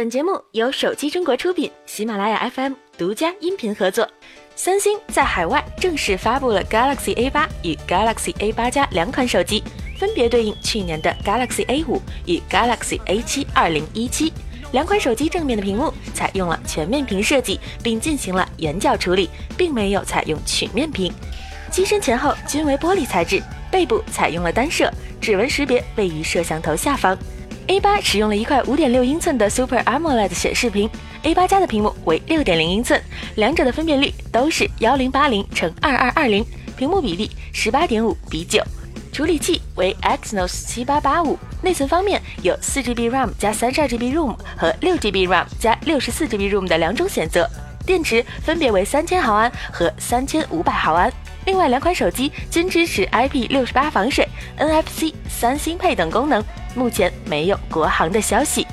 本节目由手机中国出品，喜马拉雅 FM 独家音频合作。三星在海外正式发布了 Galaxy A8 与 Galaxy A8 加两款手机，分别对应去年的 Galaxy A5 与 Galaxy A7 2017。两款手机正面的屏幕采用了全面屏设计，并进行了圆角处理，并没有采用曲面屏。机身前后均为玻璃材质，背部采用了单摄，指纹识别位于摄像头下方。A8 使用了一块5.6英寸的 Super AMOLED 显示屏，A8 加的屏幕为6.0英寸，两者的分辨率都是1080乘2220，屏幕比例18.5比9，处理器为 Exynos 7885，内存方面有 4GB RAM 加 32GB ROM 和 6GB RAM 加 64GB ROM 的两种选择，电池分别为3000毫安和3500毫安。另外两款手机均支持 IP68 防水、NFC 三星配等功能。目前没有国行的消息。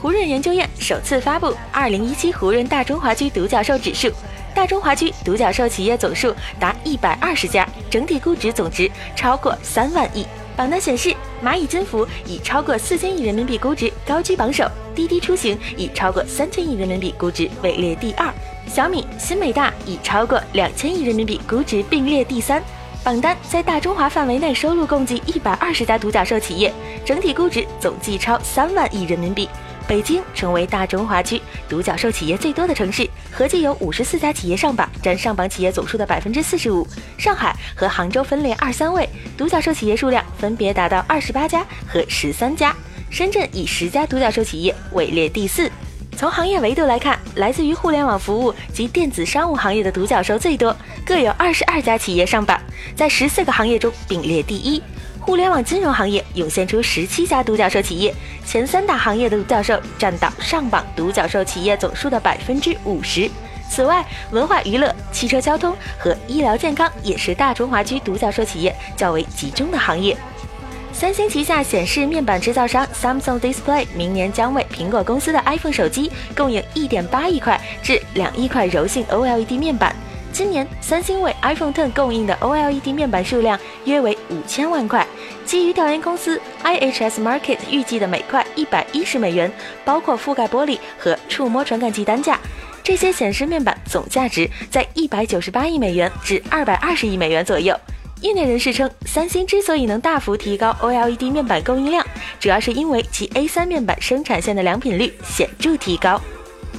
胡润研究院首次发布2017胡润大中华区独角兽指数，大中华区独角兽企业总数达120家，整体估值总值超过三万亿。榜单显示，蚂蚁金服以超过四千亿人民币估值高居榜首，滴滴出行以超过三千亿人民币估值位列第二，小米、新美大以超过两千亿人民币估值并列第三。榜单在大中华范围内收录共计一百二十家独角兽企业，整体估值总计超三万亿人民币。北京成为大中华区独角兽企业最多的城市，合计有五十四家企业上榜，占上榜企业总数的百分之四十五。上海和杭州分列二三位，独角兽企业数量分别达到二十八家和十三家。深圳以十家独角兽企业位列第四。从行业维度来看，来自于互联网服务及电子商务行业的独角兽最多，各有二十二家企业上榜，在十四个行业中并列第一。互联网金融行业涌现出十七家独角兽企业，前三大行业的独角兽占到上榜独角兽企业总数的百分之五十。此外，文化娱乐、汽车交通和医疗健康也是大中华区独角兽企业较为集中的行业。三星旗下显示面板制造商 Samsung Display 明年将为苹果公司的 iPhone 手机供应1.8亿块至2亿块柔性 OLED 面板。今年，三星为 iPhone Ten 供应的 OLED 面板数量约为五千万块。基于调研公司 IHS Market 预计的每块110美元，包括覆盖玻璃和触摸传感器单价，这些显示面板总价值在198亿美元至220亿美元左右。业内人士称，三星之所以能大幅提高 OLED 面板供应量，主要是因为其 A3 面板生产线的良品率显著提高。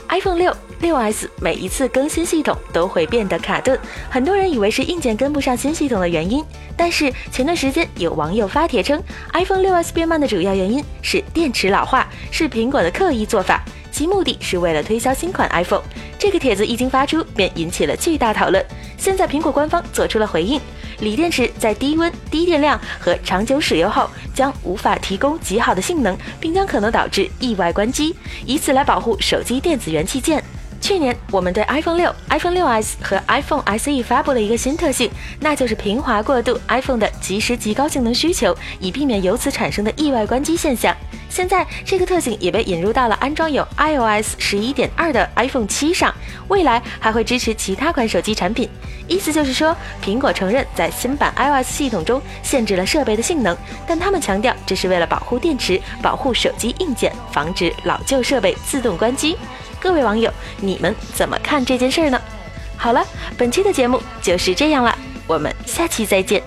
iPhone 六、六 S 每一次更新系统都会变得卡顿，很多人以为是硬件跟不上新系统的原因。但是前段时间有网友发帖称，iPhone 六 S 变慢的主要原因是电池老化，是苹果的刻意做法，其目的是为了推销新款 iPhone。这个帖子一经发出，便引起了巨大讨论。现在苹果官方做出了回应。锂电池在低温、低电量和长久使用后将无法提供极好的性能，并将可能导致意外关机，以此来保护手机电子元器件。去年，我们对 iPhone 六、iPhone 6s 和 iPhone SE 发布了一个新特性，那就是平滑过渡 iPhone 的即时极高性能需求，以避免由此产生的意外关机现象。现在，这个特性也被引入到了安装有 iOS 十一点二的 iPhone 七上，未来还会支持其他款手机产品。意思就是说，苹果承认在新版 iOS 系统中限制了设备的性能，但他们强调这是为了保护电池、保护手机硬件，防止老旧设备自动关机。各位网友，你们怎么看这件事呢？好了，本期的节目就是这样了，我们下期再见。